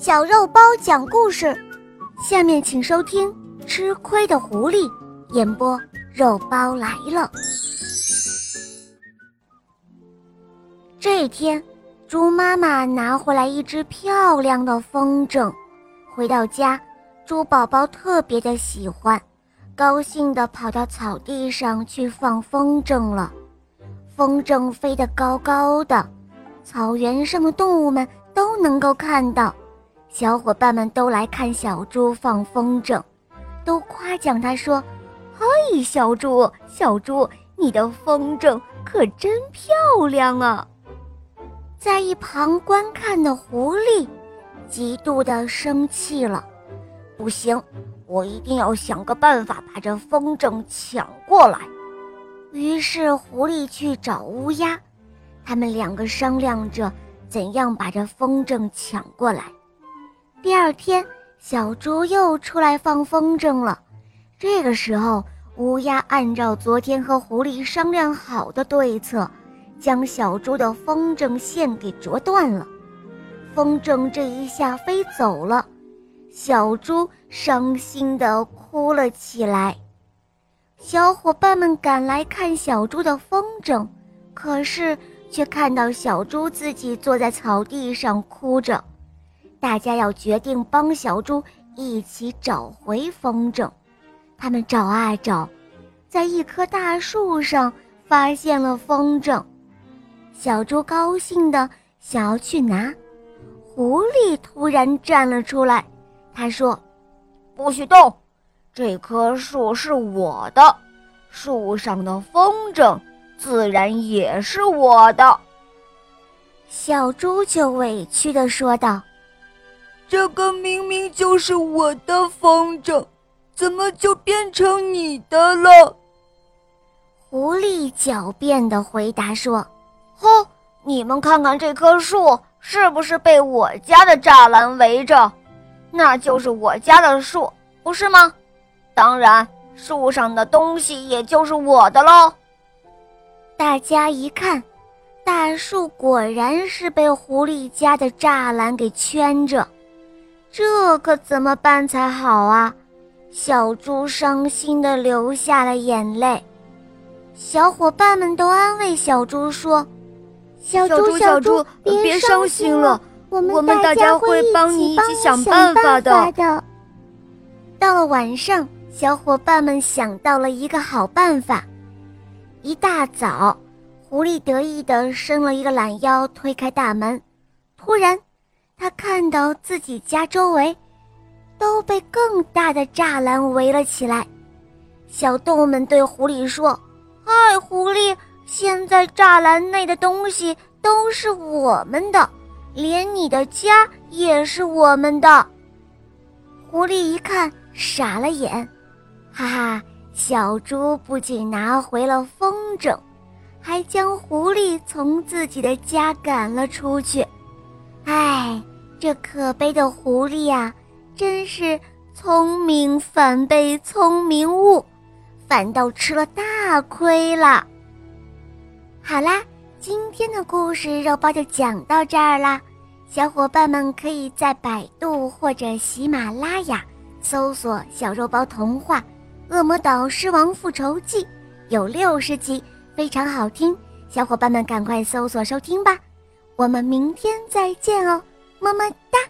小肉包讲故事，下面请收听《吃亏的狐狸》演播。肉包来了。这天，猪妈妈拿回来一只漂亮的风筝，回到家，猪宝宝特别的喜欢，高兴的跑到草地上去放风筝了。风筝飞得高高的，草原上的动物们都能够看到。小伙伴们都来看小猪放风筝，都夸奖他说：“嘿，小猪，小猪，你的风筝可真漂亮啊！”在一旁观看的狐狸极度的生气了，不行，我一定要想个办法把这风筝抢过来。于是狐狸去找乌鸦，他们两个商量着怎样把这风筝抢过来。第二天，小猪又出来放风筝了。这个时候，乌鸦按照昨天和狐狸商量好的对策，将小猪的风筝线给折断了。风筝这一下飞走了，小猪伤心地哭了起来。小伙伴们赶来看小猪的风筝，可是却看到小猪自己坐在草地上哭着。大家要决定帮小猪一起找回风筝。他们找啊找，在一棵大树上发现了风筝。小猪高兴的想要去拿，狐狸突然站了出来，他说：“不许动，这棵树是我的，树上的风筝自然也是我的。”小猪就委屈的说道。这个明明就是我的风筝，怎么就变成你的了？狐狸狡辩的回答说：“哼，你们看看这棵树是不是被我家的栅栏围着？那就是我家的树，不是吗？当然，树上的东西也就是我的喽。”大家一看，大树果然是被狐狸家的栅栏给圈着。这可怎么办才好啊？小猪伤心地流下了眼泪。小伙伴们都安慰小猪说：“小猪，小猪，别伤心了，我们大家会帮你一起想办法的。”到了晚上，小伙伴们想到了一个好办法。一大早，狐狸得意地伸了一个懒腰，推开大门，突然。他看到自己家周围都被更大的栅栏围了起来，小动物们对狐狸说：“嗨，狐狸，现在栅栏内的东西都是我们的，连你的家也是我们的。”狐狸一看，傻了眼，哈哈！小猪不仅拿回了风筝，还将狐狸从自己的家赶了出去。唉。这可悲的狐狸呀，真是聪明反被聪明误，反倒吃了大亏了。好啦，今天的故事肉包就讲到这儿啦，小伙伴们可以在百度或者喜马拉雅搜索《小肉包童话·恶魔岛狮王复仇记》，有六十集，非常好听，小伙伴们赶快搜索收听吧。我们明天再见哦。么么哒。